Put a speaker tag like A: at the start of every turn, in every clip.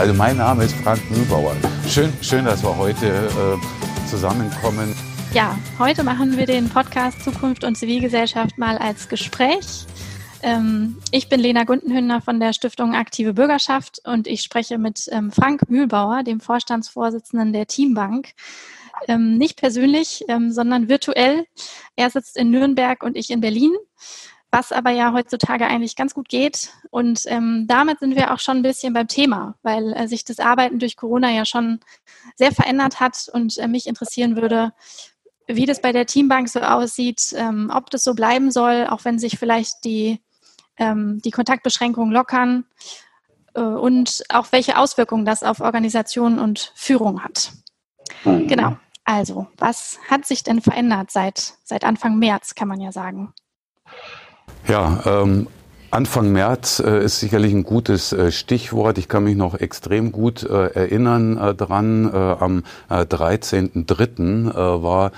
A: Also mein Name ist Frank Mühlbauer. Schön, schön, dass wir heute äh, zusammenkommen.
B: Ja, heute machen wir den Podcast Zukunft und Zivilgesellschaft mal als Gespräch. Ähm, ich bin Lena Gundenhünder von der Stiftung Aktive Bürgerschaft und ich spreche mit ähm, Frank Mühlbauer, dem Vorstandsvorsitzenden der Teambank. Ähm, nicht persönlich, ähm, sondern virtuell. Er sitzt in Nürnberg und ich in Berlin was aber ja heutzutage eigentlich ganz gut geht. Und ähm, damit sind wir auch schon ein bisschen beim Thema, weil äh, sich das Arbeiten durch Corona ja schon sehr verändert hat und äh, mich interessieren würde, wie das bei der Teambank so aussieht, ähm, ob das so bleiben soll, auch wenn sich vielleicht die, ähm, die Kontaktbeschränkungen lockern äh, und auch welche Auswirkungen das auf Organisation und Führung hat. Mhm. Genau. Also, was hat sich denn verändert seit, seit Anfang März, kann man ja sagen?
A: Ja, ähm, Anfang März äh, ist sicherlich ein gutes äh, Stichwort. Ich kann mich noch extrem gut äh, erinnern äh, dran. Äh, am äh, 13.03. Äh, war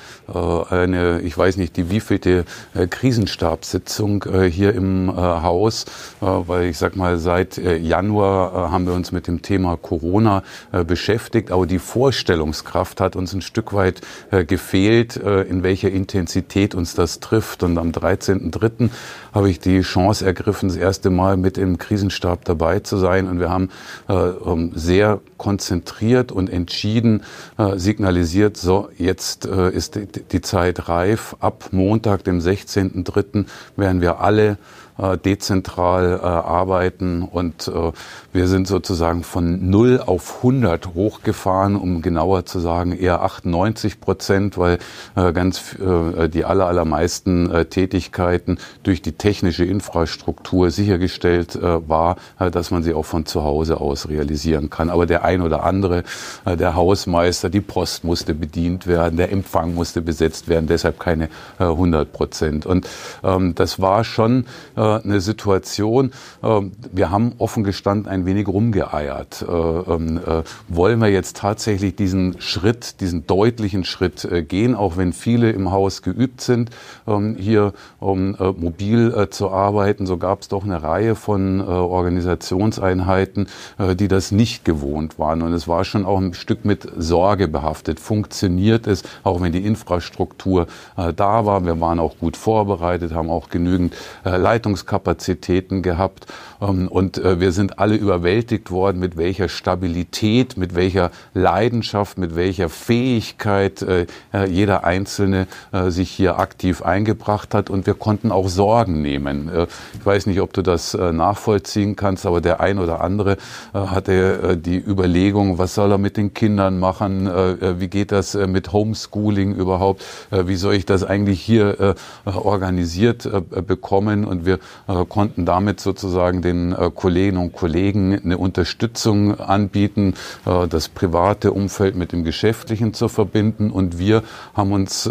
A: eine, ich weiß nicht, die wievielte Krisenstabssitzung hier im Haus, weil ich sag mal, seit Januar haben wir uns mit dem Thema Corona beschäftigt, aber die Vorstellungskraft hat uns ein Stück weit gefehlt, in welcher Intensität uns das trifft. Und am 13.03. habe ich die Chance ergriffen, schaffen, das erste Mal mit im Krisenstab dabei zu sein. Und wir haben äh, ähm, sehr konzentriert und entschieden äh, signalisiert, so jetzt äh, ist die, die Zeit reif. Ab Montag, dem 16.03. werden wir alle äh, dezentral äh, arbeiten und äh, wir sind sozusagen von 0 auf 100 hochgefahren, um genauer zu sagen eher 98 Prozent, weil äh, ganz äh, die aller, allermeisten Tätigkeiten durch die technische Infrastruktur sichergestellt war, dass man sie auch von zu Hause aus realisieren kann. Aber der ein oder andere, der Hausmeister, die Post musste bedient werden, der Empfang musste besetzt werden, deshalb keine äh, 100 Prozent. Und ähm, das war schon äh, eine Situation, äh, wir haben offen gestanden ein wenig rumgeeiert. Äh, ähm, äh, wollen wir jetzt tatsächlich diesen Schritt, diesen deutlichen Schritt äh, gehen, auch wenn viele im Haus geübt sind, ähm, hier äh, mobil äh, zu arbeiten, so gab es doch eine Reihe von Organisationseinheiten, die das nicht gewohnt waren. Und es war schon auch ein Stück mit Sorge behaftet. Funktioniert es, auch wenn die Infrastruktur da war? Wir waren auch gut vorbereitet, haben auch genügend Leitungs Leistungskapazitäten gehabt. Ähm, und äh, wir sind alle überwältigt worden, mit welcher Stabilität, mit welcher Leidenschaft, mit welcher Fähigkeit äh, äh, jeder Einzelne sich hier aktiv eingebracht hat. Und wir konnten auch Sorgen nehmen. Ich weiß nicht, ob du das nachvollziehen kannst, aber der ein oder andere hatte die Überlegung, was soll er mit den Kindern machen? Wie geht das mit Homeschooling überhaupt? Wie soll ich das eigentlich hier organisiert bekommen? Und wir äh, konnten damit sozusagen den äh, Kolleginnen und Kollegen eine Unterstützung anbieten, äh, das private Umfeld mit dem geschäftlichen zu verbinden. Und wir haben uns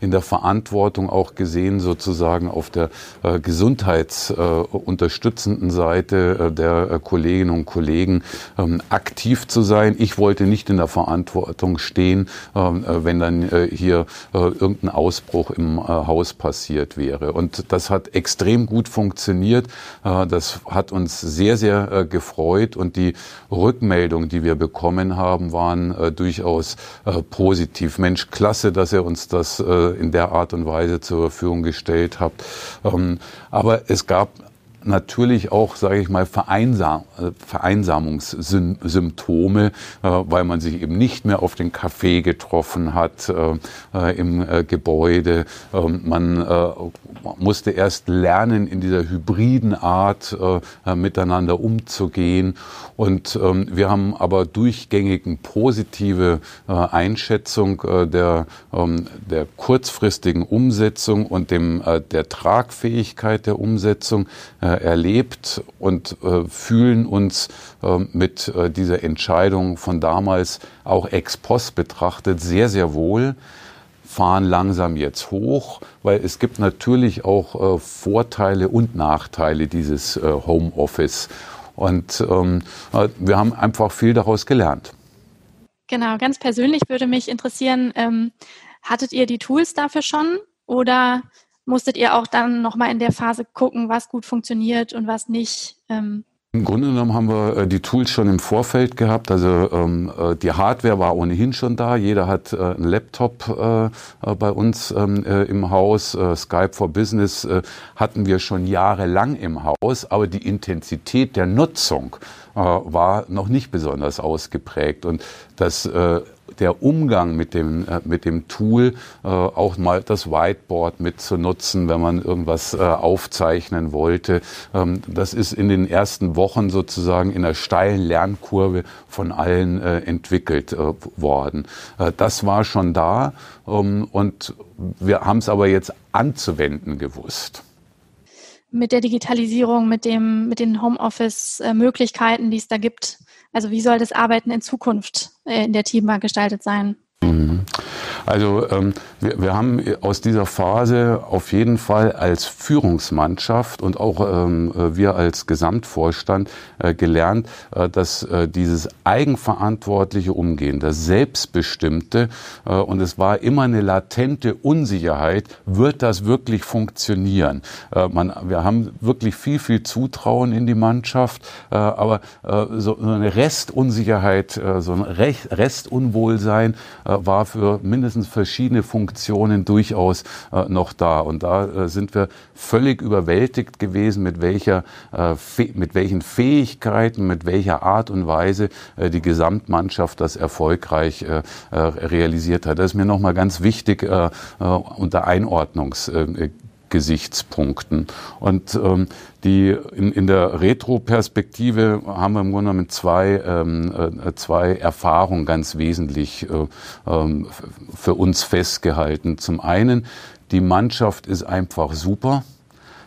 A: in der Verantwortung auch gesehen, sozusagen auf der gesundheitsunterstützenden Seite der Kolleginnen und Kollegen ähm, aktiv zu sein. Ich wollte nicht in der Verantwortung stehen, ähm, wenn dann hier irgendein Ausbruch im Haus passiert wäre. Und das hat extrem gut funktioniert. Äh, das hat uns sehr, sehr äh, gefreut und die Rückmeldungen, die wir bekommen haben, waren äh, durchaus positiv. Mensch, klasse, dass ihr uns das in der Art und Weise zur Verfügung gestellt habt. Ähm, aber es gab natürlich auch, sage ich mal, Vereinsam Vereinsamungssymptome, äh, weil man sich eben nicht mehr auf den Café getroffen hat äh, äh, im äh, Gebäude. Ähm, man äh, musste erst lernen, in dieser hybriden Art äh, miteinander umzugehen. Und ähm, wir haben aber durchgängig eine positive Einschätzung der, ähm, der kurzfristigen Umsetzung und dem, der Tragfähigkeit der Umsetzung erlebt und äh, fühlen uns äh, mit äh, dieser Entscheidung von damals auch ex post betrachtet sehr, sehr wohl fahren langsam jetzt hoch, weil es gibt natürlich auch äh, Vorteile und Nachteile dieses äh, Homeoffice. Und ähm, äh, wir haben einfach viel daraus gelernt.
B: Genau, ganz persönlich würde mich interessieren, ähm, hattet ihr die Tools dafür schon oder musstet ihr auch dann nochmal in der Phase gucken, was gut funktioniert und was nicht? Ähm,
A: Im Grunde genommen haben wir äh, die Tools schon im Vorfeld gehabt. Also ähm, äh, die Hardware war ohnehin schon da. Jeder hat äh, einen Laptop äh, äh bei uns ähm, äh, im Haus. Skype for Business hatten wir schon jahrelang im Haus, aber die Intensität der Nutzung war noch nicht besonders ausgeprägt. Und das der Umgang mit dem, äh, mit dem Tool, äh, auch mal das Whiteboard mitzunutzen, wenn man irgendwas äh, aufzeichnen wollte. Ähm, das ist in den ersten Wochen sozusagen in einer steilen Lernkurve von allen äh, entwickelt äh, worden. Äh, das war schon da ähm, und wir haben es aber jetzt anzuwenden gewusst
B: mit der Digitalisierung, mit dem, mit den Homeoffice-Möglichkeiten, die es da gibt? Also wie soll das Arbeiten in Zukunft äh, in der Teambar gestaltet sein?
A: Mhm. Also ähm, wir, wir haben aus dieser Phase auf jeden Fall als Führungsmannschaft und auch ähm, äh, wir als Gesamtvorstand äh, gelernt, äh, dass äh, dieses eigenverantwortliche Umgehen, das Selbstbestimmte, äh, und es war immer eine latente Unsicherheit, wird das wirklich funktionieren? Äh, man, wir haben wirklich viel, viel Zutrauen in die Mannschaft, äh, aber äh, so eine Restunsicherheit, so ein Restunwohlsein war für mindestens verschiedene Funktionen durchaus äh, noch da. Und da äh, sind wir völlig überwältigt gewesen, mit welcher, äh, mit welchen Fähigkeiten, mit welcher Art und Weise äh, die Gesamtmannschaft das erfolgreich äh, äh, realisiert hat. Das ist mir nochmal ganz wichtig unter Einordnungs Gesichtspunkten. Und ähm, die in, in der Retro-Perspektive haben wir im Grunde genommen zwei, ähm, äh, zwei Erfahrungen ganz wesentlich äh, ähm, für uns festgehalten. Zum einen, die Mannschaft ist einfach super.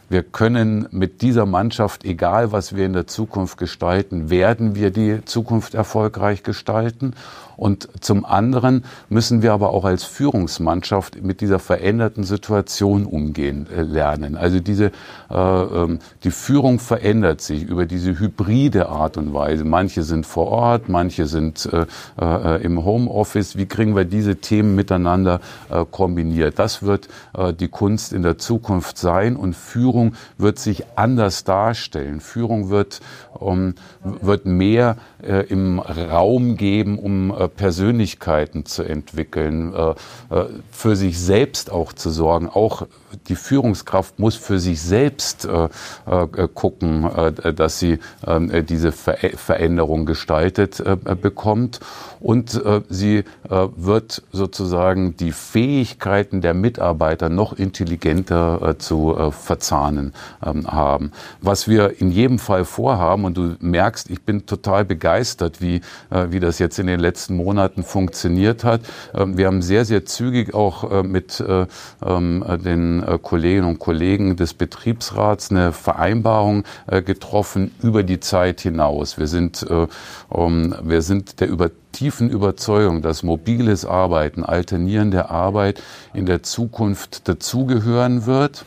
A: Wir können mit dieser Mannschaft, egal was wir in der Zukunft gestalten, werden wir die Zukunft erfolgreich gestalten. Und zum anderen müssen wir aber auch als Führungsmannschaft mit dieser veränderten Situation umgehen äh, lernen. Also diese, äh, ähm, die Führung verändert sich über diese hybride Art und Weise. Manche sind vor Ort, manche sind äh, äh, im Homeoffice. Wie kriegen wir diese Themen miteinander äh, kombiniert? Das wird äh, die Kunst in der Zukunft sein und Führung wird sich anders darstellen. Führung wird, um, wird mehr im Raum geben, um äh, Persönlichkeiten zu entwickeln, äh, äh, für sich selbst auch zu sorgen. Auch die Führungskraft muss für sich selbst äh, äh, gucken, dass sie ähm, diese Ver Veränderung gestaltet bekommt. Und sie wird sozusagen die Fähigkeiten der Mitarbeiter noch intelligenter zu verzahnen ähm, haben. Was wir in jedem Fall vorhaben, und du merkst, ich bin total begeistert, wie, wie das jetzt in den letzten Monaten funktioniert hat. Ähm, wir haben sehr, sehr zügig auch äh, mit äh, ähm, den äh, Kolleginnen und Kollegen des Betriebsrats eine Vereinbarung getroffen über die Zeit hinaus. Wir sind, ähm, wir sind der über tiefen Überzeugung, dass mobiles Arbeiten, alternierende Arbeit in der Zukunft dazugehören wird.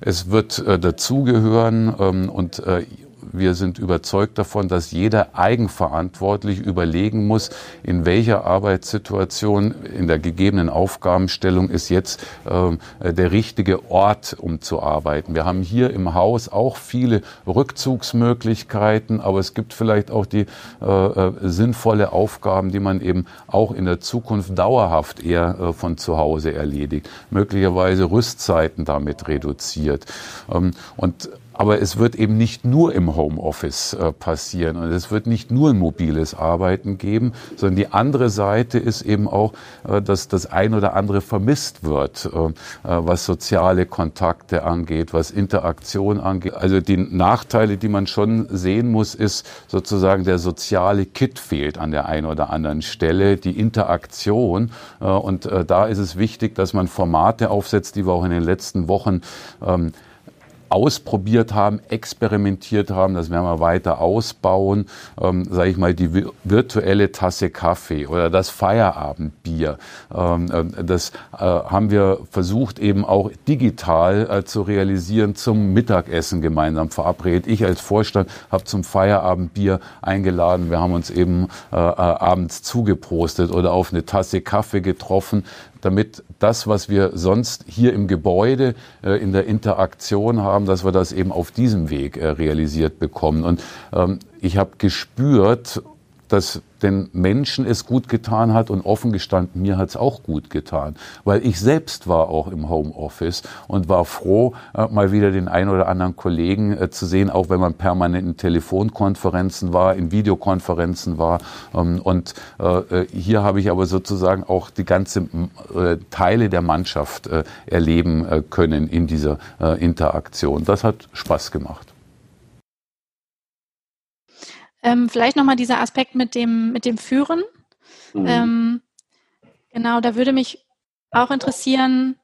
A: Es wird äh, dazugehören ähm, und äh, wir sind überzeugt davon, dass jeder eigenverantwortlich überlegen muss, in welcher Arbeitssituation, in der gegebenen Aufgabenstellung ist jetzt äh, der richtige Ort, um zu arbeiten. Wir haben hier im Haus auch viele Rückzugsmöglichkeiten, aber es gibt vielleicht auch die äh, äh sinnvolle Aufgaben, die man eben auch in der Zukunft dauerhaft eher äh, von zu Hause erledigt. Möglicherweise Rüstzeiten damit reduziert. Ähm, und aber es wird eben nicht nur im Homeoffice äh, passieren und es wird nicht nur ein mobiles Arbeiten geben, sondern die andere Seite ist eben auch, äh, dass das ein oder andere vermisst wird, äh, äh was soziale Kontakte angeht, was Interaktion angeht. Also die Nachteile, die man schon sehen muss, ist sozusagen der soziale Kit fehlt an der einen oder anderen Stelle, die Interaktion. Äh, und äh, da ist es wichtig, dass man Formate aufsetzt, die wir auch in den letzten Wochen ähm, ausprobiert haben, experimentiert haben, das werden wir weiter ausbauen, ähm, sage ich mal, die virtuelle Tasse Kaffee oder das Feierabendbier. Ähm, äh, das äh, haben wir versucht eben auch digital äh, zu realisieren, zum Mittagessen gemeinsam verabredet. Ich als Vorstand habe zum Feierabendbier eingeladen. Wir haben uns eben äh, äh, abends zugeprostet oder auf eine Tasse Kaffee getroffen. damit das, was wir sonst hier im Gebäude äh, in der Interaktion haben, dass wir das eben auf diesem Weg äh, realisiert bekommen. Und ähm, ich habe gespürt, dass den Menschen es gut getan hat und offen gestanden, mir hat es auch gut getan, weil ich selbst war auch im Homeoffice und war froh, äh, mal wieder den ein oder anderen Kollegen äh, zu sehen, auch wenn man permanent in Telefonkonferenzen war, in Videokonferenzen war. Ähm, und äh, hier habe ich aber sozusagen auch die ganze Teile der Mannschaft erleben können in dieser Interaktion. Das hat Spaß gemacht.
B: Ähm, vielleicht nochmal dieser Aspekt mit dem, mit dem Führen. Mhm. Ähm, genau, da würde mich auch interessieren,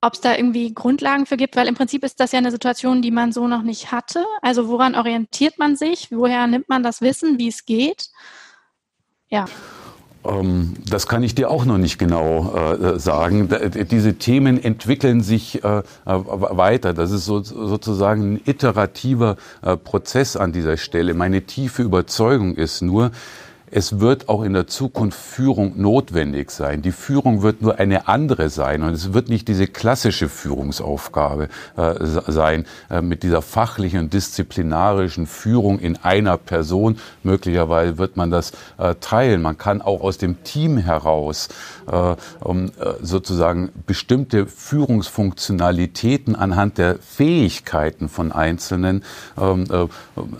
B: ob es da irgendwie Grundlagen für gibt, weil im Prinzip ist das ja eine Situation, die man so noch nicht hatte. Also woran orientiert man sich? Woher nimmt man das Wissen, wie es geht? Ja.
A: Ähm, das kann ich dir auch noch nicht genau äh, sagen. Diese Themen entwickeln sich äh, weiter. Das ist so, sozusagen ein iterativer äh, Prozess an dieser Stelle. Meine tiefe Überzeugung ist nur, es wird auch in der Zukunft Führung notwendig sein. Die Führung wird nur eine andere sein und es wird nicht diese klassische Führungsaufgabe äh, sein äh, mit dieser fachlichen und disziplinarischen Führung in einer Person. Möglicherweise wird man das äh, teilen. Man kann auch aus dem Team heraus äh, um, äh, sozusagen bestimmte Führungsfunktionalitäten anhand der Fähigkeiten von Einzelnen ähm, äh,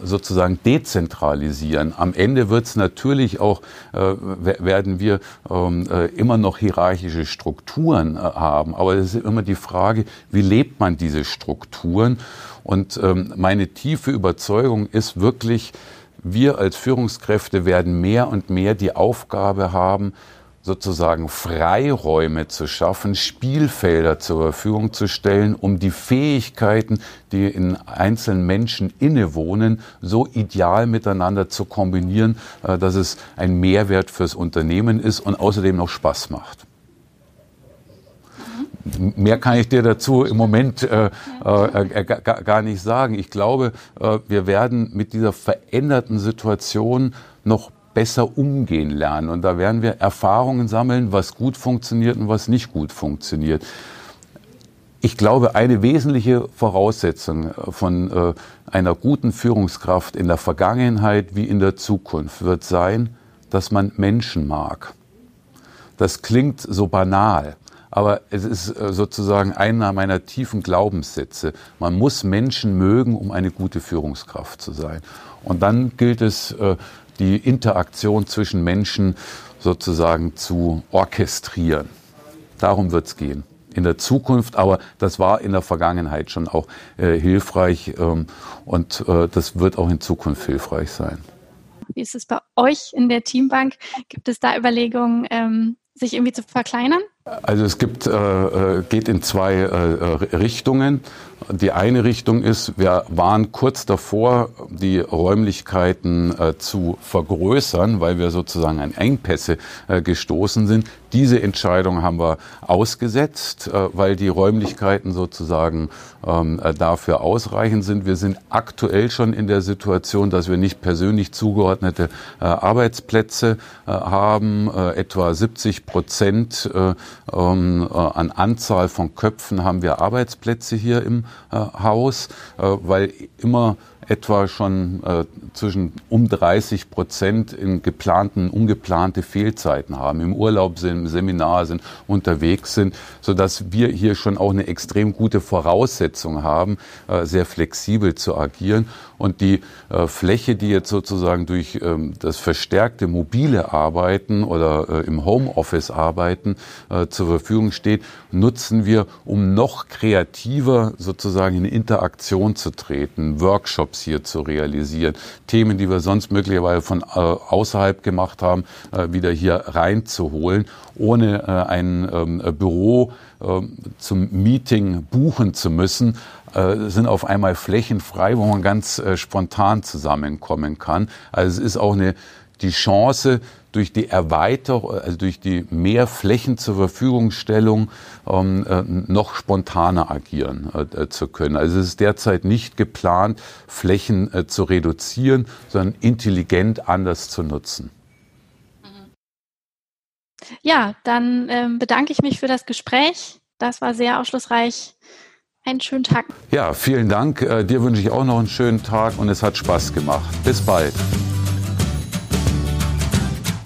A: sozusagen dezentralisieren. Am Ende wird es natürlich natürlich auch äh, werden wir ähm, äh, immer noch hierarchische Strukturen äh, haben. Aber es ist immer die Frage, wie lebt man diese Strukturen? Und ähm, meine tiefe Überzeugung ist wirklich, wir als Führungskräfte werden mehr und mehr die Aufgabe haben, sozusagen Freiräume zu schaffen, Spielfelder zur Verfügung zu stellen, um die Fähigkeiten, die in einzelnen Menschen innewohnen, so ideal miteinander zu kombinieren, äh, dass es ein Mehrwert fürs Unternehmen ist und außerdem noch Spaß macht. Mehr kann ich dir dazu im Moment äh, äh, äh gar nicht sagen. Ich glaube, äh, wir werden mit dieser veränderten Situation noch besser umgehen lernen. Und da werden wir Erfahrungen sammeln, was gut funktioniert und was nicht gut funktioniert. Ich glaube, eine wesentliche Voraussetzung von äh, einer guten Führungskraft in der Vergangenheit wie in der Zukunft wird sein, dass man Menschen mag. Das klingt so banal, aber es ist äh, sozusagen einer meiner tiefen Glaubenssätze. Man muss Menschen mögen, um eine gute Führungskraft zu sein. Und dann gilt es, äh, die Interaktion zwischen Menschen sozusagen zu orchestrieren. Darum wird es gehen. In der Zukunft, aber das war in der Vergangenheit schon auch äh, hilfreich ähm, und äh, das wird auch in Zukunft hilfreich sein.
B: Wie ist es bei euch in der Teambank? Gibt es da Überlegungen, ähm, sich irgendwie zu verkleinern?
A: Also es gibt, äh, äh geht in zwei äh, Richtungen. Die eine Richtung ist, wir waren kurz davor, die Räumlichkeiten äh, zu vergrößern, weil wir sozusagen an Engpässe äh, gestoßen sind. Diese Entscheidung haben wir ausgesetzt, äh, weil die Räumlichkeiten sozusagen ähm, äh, dafür ausreichend sind. Wir sind aktuell schon in der Situation, dass wir nicht persönlich zugeordnete äh, Arbeitsplätze haben. etwa 70 Prozent ähm, an Anzahl von Köpfen haben wir Arbeitsplätze hier im Haus, weil immer etwa schon äh, zwischen um 30 Prozent in geplanten, ungeplante Fehlzeiten haben, im Urlaub sind, im Seminar sind, unterwegs sind, so dass wir hier schon auch eine extrem gute Voraussetzung haben, äh, sehr flexibel zu agieren. Und die äh, Fläche, die jetzt sozusagen durch ähm, das verstärkte mobile Arbeiten oder äh, im Homeoffice Arbeiten äh, zur Verfügung steht, nutzen wir, um noch kreativer sozusagen in Interaktion zu treten, Workshops hier zu realisieren, Themen, die wir sonst möglicherweise von äh, außerhalb gemacht haben, äh, wieder hier reinzuholen, ohne äh, ein ähm, Büro ähm, zum Meeting buchen zu müssen, sind auf einmal Flächen frei, wo man ganz spontan zusammenkommen kann. Also es ist auch eine, die Chance, durch die Erweiterung, also durch die mehr Flächen zur Verfügungstellung ähm, äh, noch spontaner agieren äh, äh, zu können. Also es ist derzeit nicht geplant, Flächen äh, zu reduzieren, sondern intelligent anders zu nutzen.
B: Ja, dann ähm, bedanke ich mich für das Gespräch. Das war sehr aufschlussreich. Einen schönen Tag.
A: Ja, vielen Dank. Äh, dir wünsche ich auch noch einen schönen Tag und es hat Spaß gemacht. Bis bald.